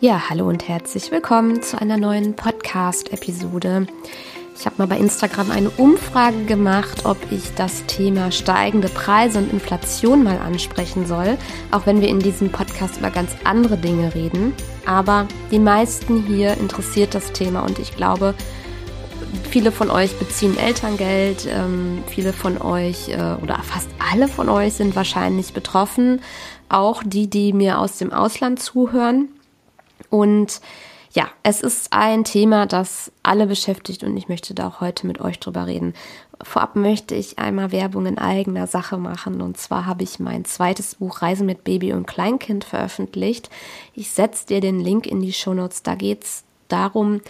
Ja, hallo und herzlich willkommen zu einer neuen Podcast-Episode. Ich habe mal bei Instagram eine Umfrage gemacht, ob ich das Thema steigende Preise und Inflation mal ansprechen soll, auch wenn wir in diesem Podcast über ganz andere Dinge reden. Aber die meisten hier interessiert das Thema und ich glaube, viele von euch beziehen Elterngeld, ähm, viele von euch äh, oder fast alle von euch sind wahrscheinlich betroffen, auch die, die mir aus dem Ausland zuhören. Und ja, es ist ein Thema, das alle beschäftigt und ich möchte da auch heute mit euch drüber reden. Vorab möchte ich einmal Werbung in eigener Sache machen und zwar habe ich mein zweites Buch Reise mit Baby und Kleinkind veröffentlicht. Ich setze dir den Link in die Shownotes. Da geht es darum,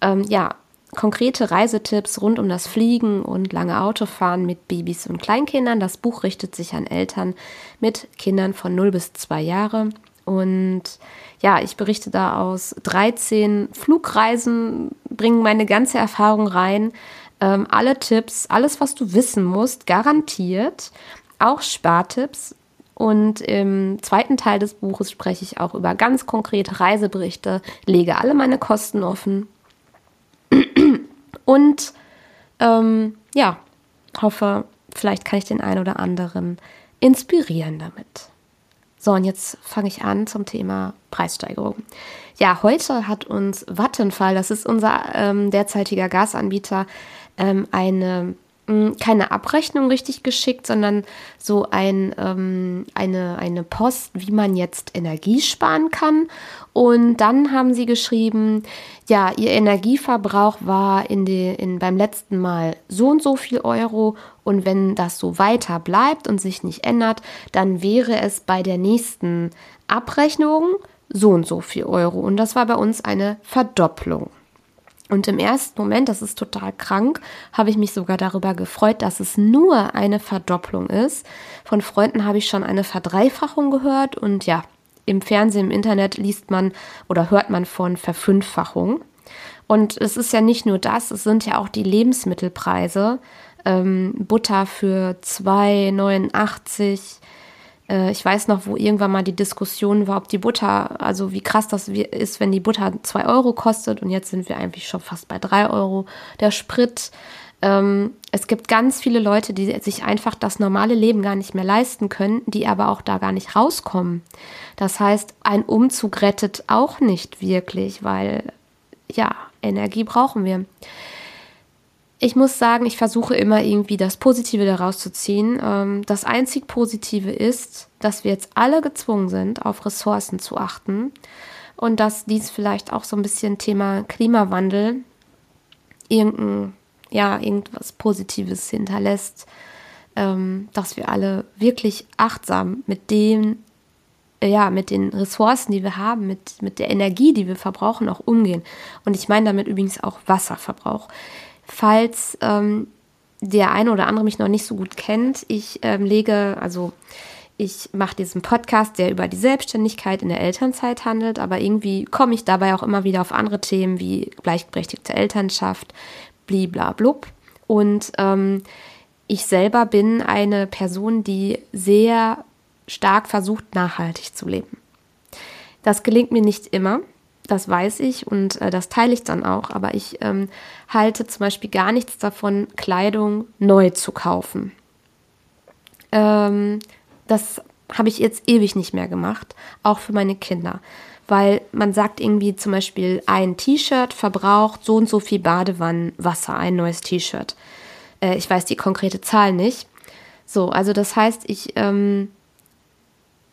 ähm, ja, konkrete Reisetipps rund um das Fliegen und lange Autofahren mit Babys und Kleinkindern. Das Buch richtet sich an Eltern mit Kindern von 0 bis 2 Jahre und ja, ich berichte da aus 13 Flugreisen, bringe meine ganze Erfahrung rein, ähm, alle Tipps, alles, was du wissen musst, garantiert, auch Spartipps. Und im zweiten Teil des Buches spreche ich auch über ganz konkrete Reiseberichte, lege alle meine Kosten offen und ähm, ja, hoffe, vielleicht kann ich den einen oder anderen inspirieren damit. So, und jetzt fange ich an zum Thema Preissteigerung. Ja, heute hat uns Vattenfall, das ist unser ähm, derzeitiger Gasanbieter, ähm, eine hm, keine Abrechnung richtig geschickt, sondern so ein, ähm, eine, eine Post, wie man jetzt Energie sparen kann. Und dann haben sie geschrieben, ja, ihr Energieverbrauch war in die, in, beim letzten Mal so und so viel Euro. Und wenn das so weiter bleibt und sich nicht ändert, dann wäre es bei der nächsten Abrechnung so und so viel Euro. Und das war bei uns eine Verdopplung. Und im ersten Moment, das ist total krank, habe ich mich sogar darüber gefreut, dass es nur eine Verdopplung ist. Von Freunden habe ich schon eine Verdreifachung gehört und ja, im Fernsehen, im Internet liest man oder hört man von Verfünffachung. Und es ist ja nicht nur das, es sind ja auch die Lebensmittelpreise. Ähm, Butter für 2,89 äh, ich weiß noch, wo irgendwann mal die Diskussion war, ob die Butter, also wie krass das ist, wenn die Butter 2 Euro kostet und jetzt sind wir eigentlich schon fast bei 3 Euro. Der Sprit. Ähm, es gibt ganz viele Leute, die sich einfach das normale Leben gar nicht mehr leisten können, die aber auch da gar nicht rauskommen. Das heißt, ein Umzug rettet auch nicht wirklich, weil ja, Energie brauchen wir ich muss sagen, ich versuche immer irgendwie das Positive daraus zu ziehen. Ähm, das einzig Positive ist, dass wir jetzt alle gezwungen sind, auf Ressourcen zu achten und dass dies vielleicht auch so ein bisschen Thema Klimawandel irgendein, ja, irgendwas Positives hinterlässt, ähm, dass wir alle wirklich achtsam mit dem, ja, mit den Ressourcen, die wir haben, mit, mit der Energie, die wir verbrauchen, auch umgehen. Und ich meine damit übrigens auch Wasserverbrauch. Falls ähm, der eine oder andere mich noch nicht so gut kennt, ich ähm, lege, also ich mache diesen Podcast, der über die Selbstständigkeit in der Elternzeit handelt, aber irgendwie komme ich dabei auch immer wieder auf andere Themen wie gleichberechtigte Elternschaft, bliblablub. Und ähm, ich selber bin eine Person, die sehr stark versucht, nachhaltig zu leben. Das gelingt mir nicht immer. Das weiß ich und äh, das teile ich dann auch. Aber ich ähm, halte zum Beispiel gar nichts davon, Kleidung neu zu kaufen. Ähm, das habe ich jetzt ewig nicht mehr gemacht, auch für meine Kinder. Weil man sagt irgendwie zum Beispiel, ein T-Shirt verbraucht so und so viel Badewannenwasser, ein neues T-Shirt. Äh, ich weiß die konkrete Zahl nicht. So, also das heißt, ich ähm,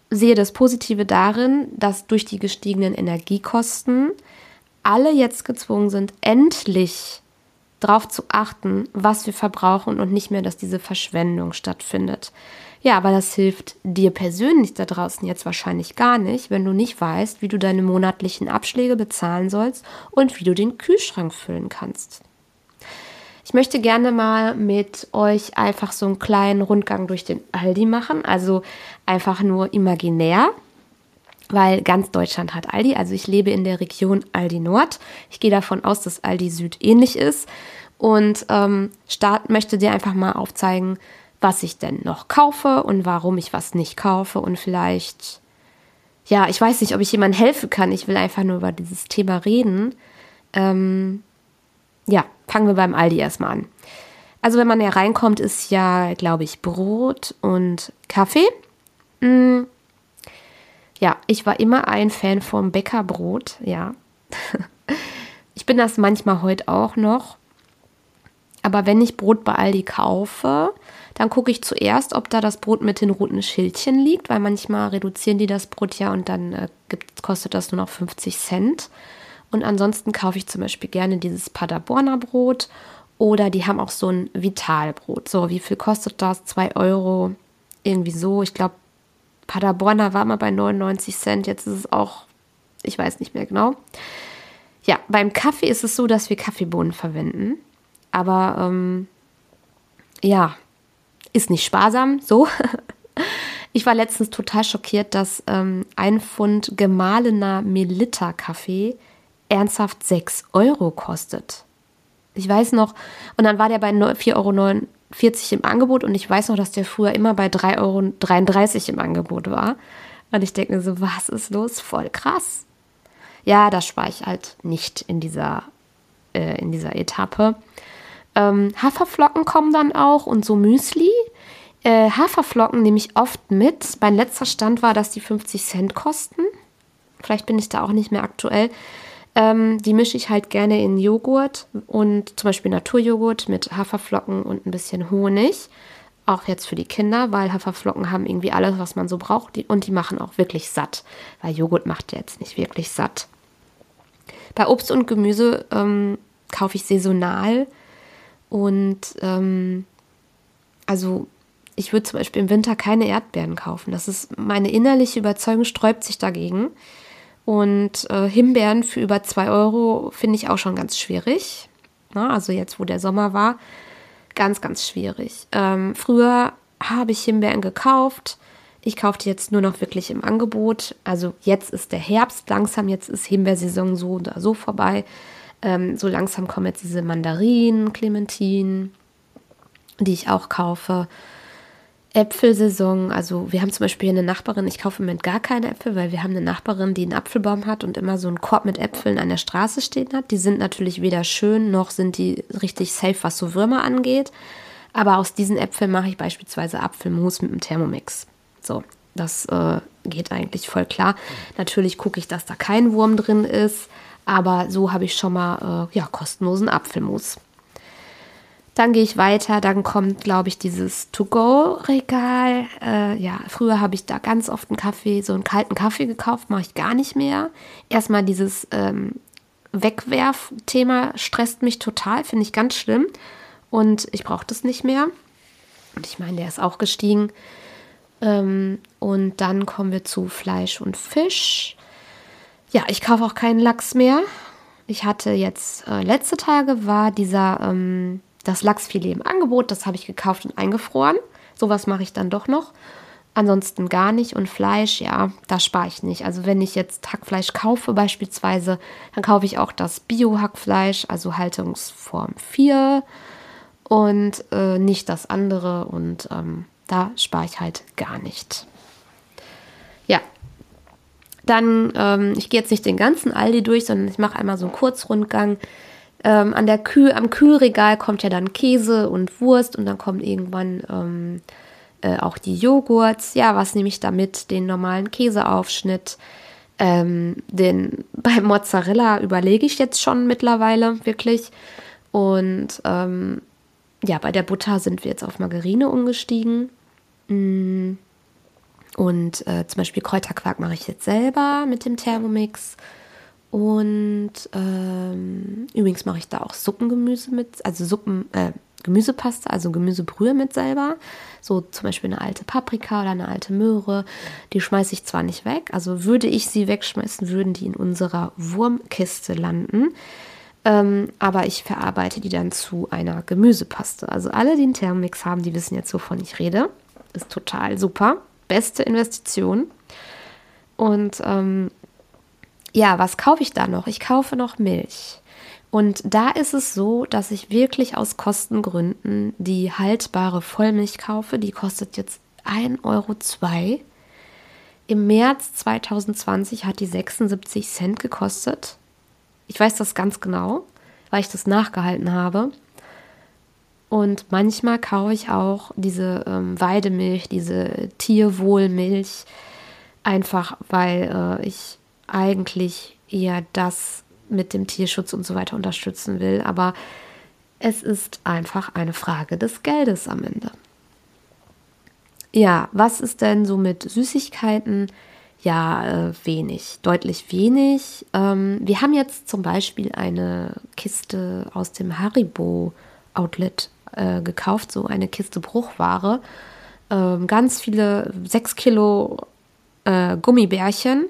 sehe das Positive darin, dass durch die gestiegenen Energiekosten alle jetzt gezwungen sind, endlich darauf zu achten, was wir verbrauchen und nicht mehr, dass diese Verschwendung stattfindet. Ja, aber das hilft dir persönlich da draußen jetzt wahrscheinlich gar nicht, wenn du nicht weißt, wie du deine monatlichen Abschläge bezahlen sollst und wie du den Kühlschrank füllen kannst. Ich möchte gerne mal mit euch einfach so einen kleinen Rundgang durch den Aldi machen, also einfach nur imaginär, weil ganz Deutschland hat Aldi. Also ich lebe in der Region Aldi Nord. Ich gehe davon aus, dass Aldi Süd ähnlich ist und ähm, start, möchte dir einfach mal aufzeigen, was ich denn noch kaufe und warum ich was nicht kaufe und vielleicht ja, ich weiß nicht, ob ich jemandem helfen kann. Ich will einfach nur über dieses Thema reden. Ähm, ja, fangen wir beim Aldi erstmal an. Also wenn man ja reinkommt, ist ja, glaube ich, Brot und Kaffee. Mm. Ja, ich war immer ein Fan vom Bäckerbrot, ja. ich bin das manchmal heute auch noch. Aber wenn ich Brot bei Aldi kaufe, dann gucke ich zuerst, ob da das Brot mit den roten Schildchen liegt, weil manchmal reduzieren die das Brot ja und dann äh, gibt, kostet das nur noch 50 Cent. Und ansonsten kaufe ich zum Beispiel gerne dieses Paderborner Brot oder die haben auch so ein Vitalbrot. So, wie viel kostet das? 2 Euro. Irgendwie so. Ich glaube, Paderborner war mal bei 99 Cent. Jetzt ist es auch, ich weiß nicht mehr genau. Ja, beim Kaffee ist es so, dass wir Kaffeebohnen verwenden. Aber ähm, ja, ist nicht sparsam. So. Ich war letztens total schockiert, dass ähm, ein Pfund gemahlener Melitta-Kaffee ernsthaft 6 Euro kostet. Ich weiß noch, und dann war der bei 4,49 Euro im Angebot und ich weiß noch, dass der früher immer bei 3,33 Euro im Angebot war. Und ich denke mir so, was ist los? Voll krass. Ja, das spare ich halt nicht in dieser, äh, in dieser Etappe. Ähm, Haferflocken kommen dann auch und so Müsli. Äh, Haferflocken nehme ich oft mit. Mein letzter Stand war, dass die 50 Cent kosten. Vielleicht bin ich da auch nicht mehr aktuell. Ähm, die mische ich halt gerne in Joghurt und zum Beispiel Naturjoghurt mit Haferflocken und ein bisschen Honig. Auch jetzt für die Kinder, weil Haferflocken haben irgendwie alles, was man so braucht. und die machen auch wirklich satt, weil Joghurt macht jetzt nicht wirklich satt. Bei Obst und Gemüse ähm, kaufe ich saisonal und ähm, also ich würde zum Beispiel im Winter keine Erdbeeren kaufen. Das ist meine innerliche Überzeugung, sträubt sich dagegen. Und äh, Himbeeren für über 2 Euro finde ich auch schon ganz schwierig. Na, also jetzt, wo der Sommer war, ganz, ganz schwierig. Ähm, früher habe ich Himbeeren gekauft. Ich kaufe die jetzt nur noch wirklich im Angebot. Also jetzt ist der Herbst langsam, jetzt ist Himbeersaison so oder so vorbei. Ähm, so langsam kommen jetzt diese Mandarinen, Clementinen, die ich auch kaufe. Äpfelsaison. Also wir haben zum Beispiel eine Nachbarin, ich kaufe im Moment gar keine Äpfel, weil wir haben eine Nachbarin, die einen Apfelbaum hat und immer so einen Korb mit Äpfeln an der Straße stehen hat. Die sind natürlich weder schön noch sind die richtig safe, was so Würmer angeht. Aber aus diesen Äpfeln mache ich beispielsweise Apfelmus mit einem Thermomix. So, das äh, geht eigentlich voll klar. Natürlich gucke ich, dass da kein Wurm drin ist, aber so habe ich schon mal äh, ja, kostenlosen Apfelmus. Dann gehe ich weiter, dann kommt, glaube ich, dieses To-Go-Regal. Äh, ja, früher habe ich da ganz oft einen Kaffee, so einen kalten Kaffee gekauft, mache ich gar nicht mehr. Erstmal dieses ähm, Wegwerf-Thema stresst mich total, finde ich ganz schlimm. Und ich brauche das nicht mehr. Und ich meine, der ist auch gestiegen. Ähm, und dann kommen wir zu Fleisch und Fisch. Ja, ich kaufe auch keinen Lachs mehr. Ich hatte jetzt, äh, letzte Tage war dieser ähm, das Lachsfilet im Angebot, das habe ich gekauft und eingefroren. Sowas mache ich dann doch noch. Ansonsten gar nicht. Und Fleisch, ja, da spare ich nicht. Also wenn ich jetzt Hackfleisch kaufe beispielsweise, dann kaufe ich auch das Bio-Hackfleisch, also Haltungsform 4 und äh, nicht das andere. Und ähm, da spare ich halt gar nicht. Ja. Dann, ähm, ich gehe jetzt nicht den ganzen Aldi durch, sondern ich mache einmal so einen Kurzrundgang. Ähm, an der Kühl, am Kühlregal kommt ja dann Käse und Wurst und dann kommt irgendwann ähm, äh, auch die Joghurts. Ja, was nehme ich damit? Den normalen Käseaufschnitt. Ähm, den bei Mozzarella überlege ich jetzt schon mittlerweile wirklich. Und ähm, ja, bei der Butter sind wir jetzt auf Margarine umgestiegen. Mm. Und äh, zum Beispiel Kräuterquark mache ich jetzt selber mit dem Thermomix. Und ähm, übrigens mache ich da auch Suppengemüse mit, also Suppen, äh, Gemüsepaste, also Gemüsebrühe mit selber. So zum Beispiel eine alte Paprika oder eine alte Möhre. Die schmeiße ich zwar nicht weg, also würde ich sie wegschmeißen, würden die in unserer Wurmkiste landen. Ähm, aber ich verarbeite die dann zu einer Gemüsepaste. Also alle, die einen Thermomix haben, die wissen jetzt, wovon ich rede. Ist total super. Beste Investition. Und ähm, ja, was kaufe ich da noch? Ich kaufe noch Milch. Und da ist es so, dass ich wirklich aus Kostengründen die haltbare Vollmilch kaufe. Die kostet jetzt 1,02 Euro. im März 2020 hat die 76 Cent gekostet. Ich weiß das ganz genau, weil ich das nachgehalten habe. Und manchmal kaufe ich auch diese ähm, Weidemilch, diese Tierwohlmilch, einfach weil äh, ich eigentlich eher das mit dem Tierschutz und so weiter unterstützen will. Aber es ist einfach eine Frage des Geldes am Ende. Ja, was ist denn so mit Süßigkeiten? Ja, äh, wenig, deutlich wenig. Ähm, wir haben jetzt zum Beispiel eine Kiste aus dem Haribo Outlet äh, gekauft, so eine Kiste Bruchware. Ähm, ganz viele, sechs Kilo äh, Gummibärchen.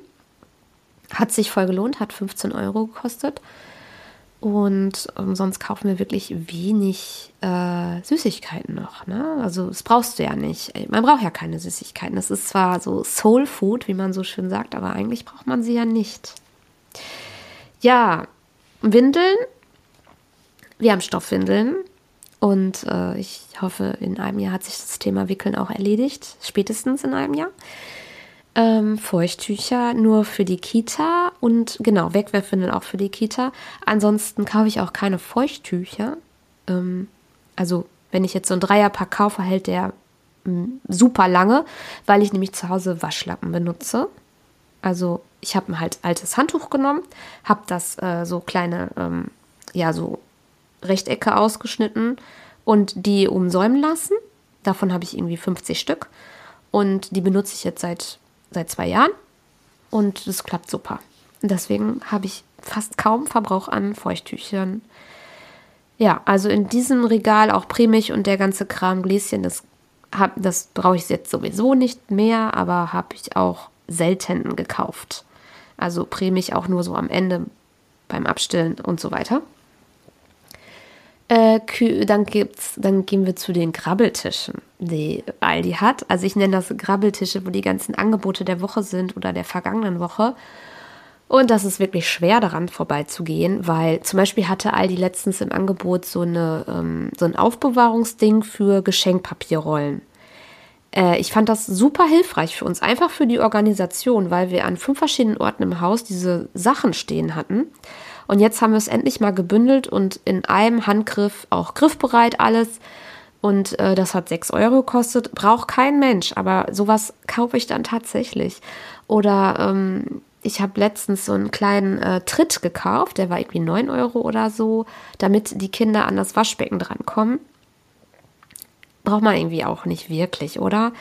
Hat sich voll gelohnt, hat 15 Euro gekostet. Und ähm, sonst kaufen wir wirklich wenig äh, Süßigkeiten noch. Ne? Also das brauchst du ja nicht. Man braucht ja keine Süßigkeiten. Das ist zwar so Soul Food, wie man so schön sagt, aber eigentlich braucht man sie ja nicht. Ja, Windeln. Wir haben Stoffwindeln. Und äh, ich hoffe, in einem Jahr hat sich das Thema Wickeln auch erledigt. Spätestens in einem Jahr ähm, Feuchttücher nur für die Kita und genau, Wegwerfwindeln auch für die Kita. Ansonsten kaufe ich auch keine Feuchttücher. Ähm, also, wenn ich jetzt so ein Dreierpack kaufe, hält der ähm, super lange, weil ich nämlich zu Hause Waschlappen benutze. Also, ich habe ein halt altes Handtuch genommen, habe das äh, so kleine, ähm, ja, so Rechtecke ausgeschnitten und die umsäumen lassen. Davon habe ich irgendwie 50 Stück. Und die benutze ich jetzt seit seit zwei Jahren und das klappt super. Deswegen habe ich fast kaum Verbrauch an Feuchttüchern. Ja, also in diesem Regal auch Prämich und der ganze Kram Gläschen, das, das brauche ich jetzt sowieso nicht mehr, aber habe ich auch selten gekauft. Also Prämich auch nur so am Ende beim Abstillen und so weiter. Äh, dann, gibt's, dann gehen wir zu den Grabbeltischen, die Aldi hat. Also ich nenne das Grabbeltische, wo die ganzen Angebote der Woche sind oder der vergangenen Woche. Und das ist wirklich schwer daran vorbeizugehen, weil zum Beispiel hatte Aldi letztens im Angebot so, eine, ähm, so ein Aufbewahrungsding für Geschenkpapierrollen. Äh, ich fand das super hilfreich für uns, einfach für die Organisation, weil wir an fünf verschiedenen Orten im Haus diese Sachen stehen hatten. Und jetzt haben wir es endlich mal gebündelt und in einem Handgriff auch griffbereit alles. Und äh, das hat 6 Euro gekostet. Braucht kein Mensch, aber sowas kaufe ich dann tatsächlich. Oder ähm, ich habe letztens so einen kleinen äh, Tritt gekauft, der war irgendwie 9 Euro oder so, damit die Kinder an das Waschbecken drankommen. Braucht man irgendwie auch nicht wirklich, oder?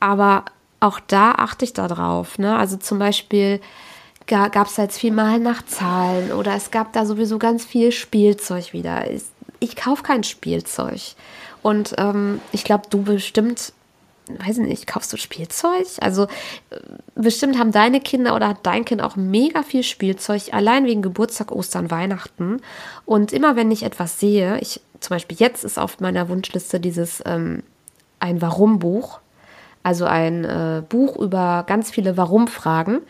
Aber auch da achte ich darauf. Ne? Also zum Beispiel gab es jetzt viel mal nach Zahlen oder es gab da sowieso ganz viel Spielzeug wieder. Ich, ich kaufe kein Spielzeug. Und ähm, ich glaube, du bestimmt, weiß ich nicht, kaufst du Spielzeug? Also bestimmt haben deine Kinder oder hat dein Kind auch mega viel Spielzeug, allein wegen Geburtstag, Ostern, Weihnachten. Und immer wenn ich etwas sehe, ich zum Beispiel jetzt ist auf meiner Wunschliste dieses ähm, ein Warum-Buch, also ein äh, Buch über ganz viele Warum-Fragen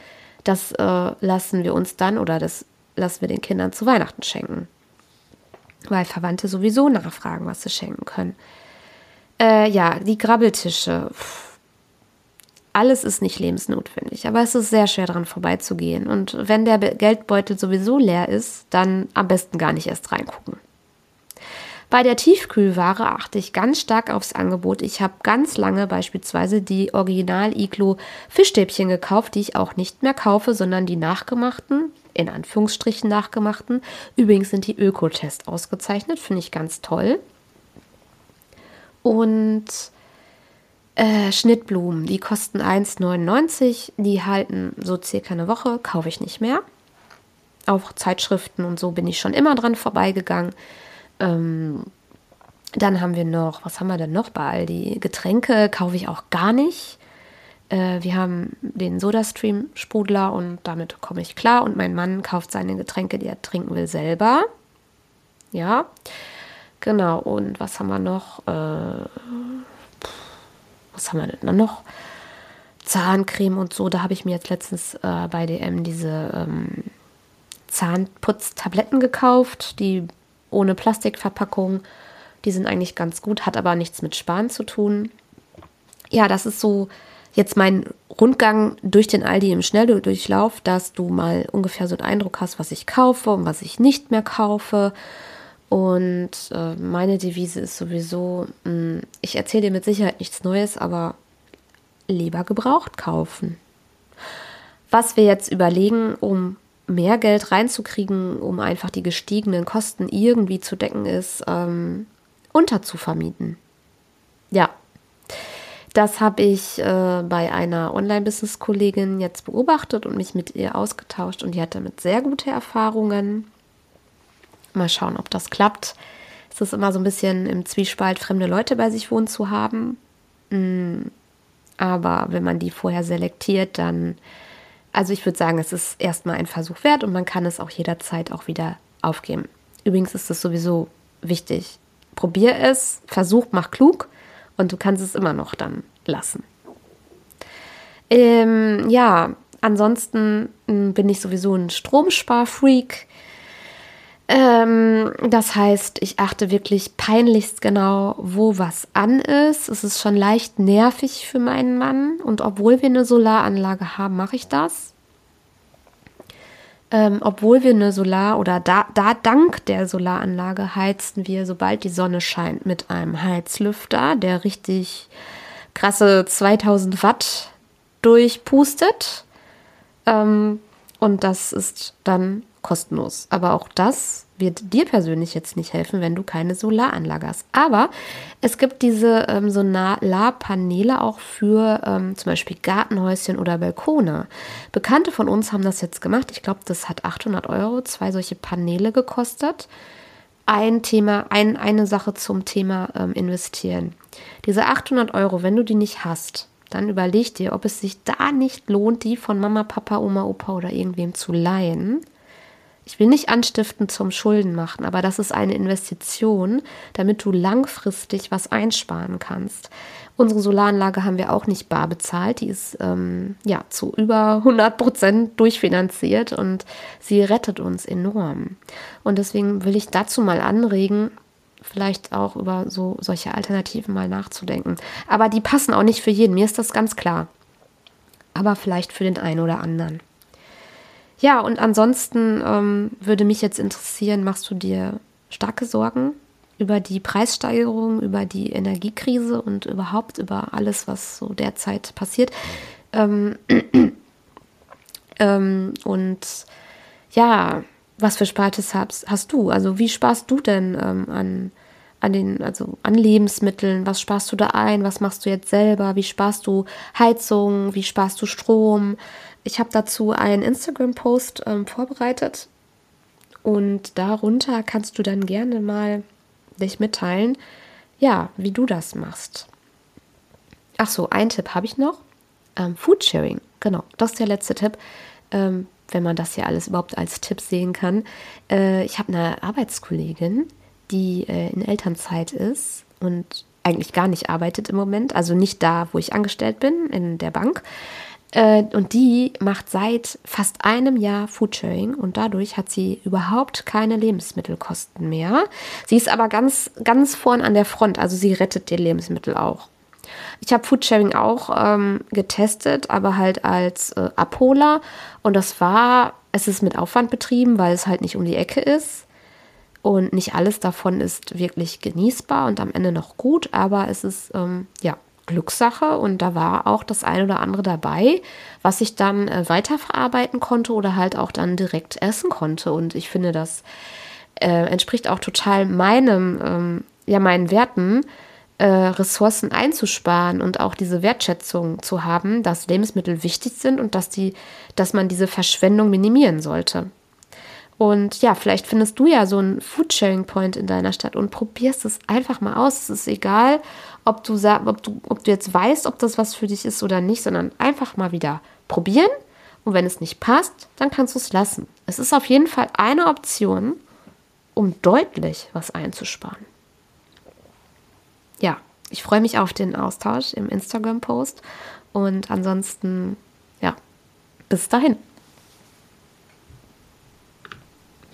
das äh, lassen wir uns dann oder das lassen wir den Kindern zu Weihnachten schenken. Weil Verwandte sowieso nachfragen, was sie schenken können. Äh, ja, die Grabbeltische. Alles ist nicht lebensnotwendig, aber es ist sehr schwer daran vorbeizugehen. Und wenn der Geldbeutel sowieso leer ist, dann am besten gar nicht erst reingucken. Bei der Tiefkühlware achte ich ganz stark aufs Angebot. Ich habe ganz lange beispielsweise die Original Iglo Fischstäbchen gekauft, die ich auch nicht mehr kaufe, sondern die nachgemachten, in Anführungsstrichen nachgemachten. Übrigens sind die Ökotest ausgezeichnet, finde ich ganz toll. Und äh, Schnittblumen, die kosten 1,99. Die halten so circa eine Woche, kaufe ich nicht mehr. Auch Zeitschriften und so bin ich schon immer dran vorbeigegangen. Ähm, dann haben wir noch, was haben wir denn noch bei Aldi? Getränke kaufe ich auch gar nicht. Äh, wir haben den Sodastream-Sprudler und damit komme ich klar. Und mein Mann kauft seine Getränke, die er trinken will, selber. Ja, genau. Und was haben wir noch? Äh, was haben wir denn dann noch? Zahncreme und so. Da habe ich mir jetzt letztens äh, bei DM diese ähm, Zahnputztabletten gekauft. Die ohne Plastikverpackung. Die sind eigentlich ganz gut, hat aber nichts mit Sparen zu tun. Ja, das ist so jetzt mein Rundgang durch den Aldi im Schnelldurchlauf, dass du mal ungefähr so einen Eindruck hast, was ich kaufe und was ich nicht mehr kaufe. Und äh, meine Devise ist sowieso, hm, ich erzähle dir mit Sicherheit nichts Neues, aber lieber gebraucht kaufen. Was wir jetzt überlegen, um mehr Geld reinzukriegen, um einfach die gestiegenen Kosten irgendwie zu decken, ist ähm, unterzuvermieten. Ja, das habe ich äh, bei einer Online-Business-Kollegin jetzt beobachtet und mich mit ihr ausgetauscht und die hat damit sehr gute Erfahrungen. Mal schauen, ob das klappt. Es ist immer so ein bisschen im Zwiespalt, fremde Leute bei sich wohnen zu haben. Mm, aber wenn man die vorher selektiert, dann, also ich würde sagen, es ist erstmal ein Versuch wert und man kann es auch jederzeit auch wieder aufgeben. Übrigens ist es sowieso wichtig. Probier es, versuch, mach klug und du kannst es immer noch dann lassen. Ähm, ja, ansonsten hm, bin ich sowieso ein Stromsparfreak. Ähm, das heißt, ich achte wirklich peinlichst genau, wo was an ist. Es ist schon leicht nervig für meinen Mann und obwohl wir eine Solaranlage haben, mache ich das. Ähm, obwohl wir eine Solar- oder da, da dank der Solaranlage heizen wir, sobald die Sonne scheint, mit einem Heizlüfter, der richtig krasse 2000 Watt durchpustet. Ähm, und das ist dann kostenlos. Aber auch das wird dir persönlich jetzt nicht helfen, wenn du keine Solaranlage hast. Aber es gibt diese ähm, Solarpaneele auch für ähm, zum Beispiel Gartenhäuschen oder Balkone. Bekannte von uns haben das jetzt gemacht. Ich glaube, das hat 800 Euro, zwei solche Paneele gekostet. Ein Thema, ein, eine Sache zum Thema ähm, investieren. Diese 800 Euro, wenn du die nicht hast, dann überleg dir, ob es sich da nicht lohnt, die von Mama, Papa, Oma, Opa oder irgendwem zu leihen ich will nicht anstiften zum Schulden machen, aber das ist eine Investition, damit du langfristig was einsparen kannst. Unsere Solaranlage haben wir auch nicht bar bezahlt. Die ist ähm, ja zu über 100 Prozent durchfinanziert und sie rettet uns enorm. Und deswegen will ich dazu mal anregen, vielleicht auch über so solche Alternativen mal nachzudenken. Aber die passen auch nicht für jeden. Mir ist das ganz klar. Aber vielleicht für den einen oder anderen. Ja, und ansonsten ähm, würde mich jetzt interessieren, machst du dir starke Sorgen über die Preissteigerung, über die Energiekrise und überhaupt über alles, was so derzeit passiert? Ähm, ähm, und ja, was für Spartes hast, hast du? Also wie sparst du denn ähm, an, an den, also an Lebensmitteln? Was sparst du da ein? Was machst du jetzt selber? Wie sparst du Heizung? Wie sparst du Strom? Ich habe dazu einen Instagram-Post ähm, vorbereitet und darunter kannst du dann gerne mal dich mitteilen, ja, wie du das machst. Ach so, ein Tipp habe ich noch. Ähm, Foodsharing, genau, das ist der letzte Tipp, ähm, wenn man das ja alles überhaupt als Tipp sehen kann. Äh, ich habe eine Arbeitskollegin, die äh, in Elternzeit ist und eigentlich gar nicht arbeitet im Moment, also nicht da, wo ich angestellt bin, in der Bank, äh, und die macht seit fast einem Jahr Foodsharing und dadurch hat sie überhaupt keine Lebensmittelkosten mehr. Sie ist aber ganz, ganz vorn an der Front, also sie rettet die Lebensmittel auch. Ich habe Foodsharing auch ähm, getestet, aber halt als äh, Abholer und das war, es ist mit Aufwand betrieben, weil es halt nicht um die Ecke ist. Und nicht alles davon ist wirklich genießbar und am Ende noch gut, aber es ist ähm, ja Glückssache und da war auch das eine oder andere dabei, was ich dann äh, weiterverarbeiten konnte oder halt auch dann direkt essen konnte. Und ich finde, das äh, entspricht auch total meinem, ähm, ja, meinen Werten, äh, Ressourcen einzusparen und auch diese Wertschätzung zu haben, dass Lebensmittel wichtig sind und dass die, dass man diese Verschwendung minimieren sollte. Und ja, vielleicht findest du ja so einen Foodsharing-Point in deiner Stadt und probierst es einfach mal aus. Es ist egal, ob du, ob, du, ob du jetzt weißt, ob das was für dich ist oder nicht, sondern einfach mal wieder probieren. Und wenn es nicht passt, dann kannst du es lassen. Es ist auf jeden Fall eine Option, um deutlich was einzusparen. Ja, ich freue mich auf den Austausch im Instagram-Post und ansonsten, ja, bis dahin.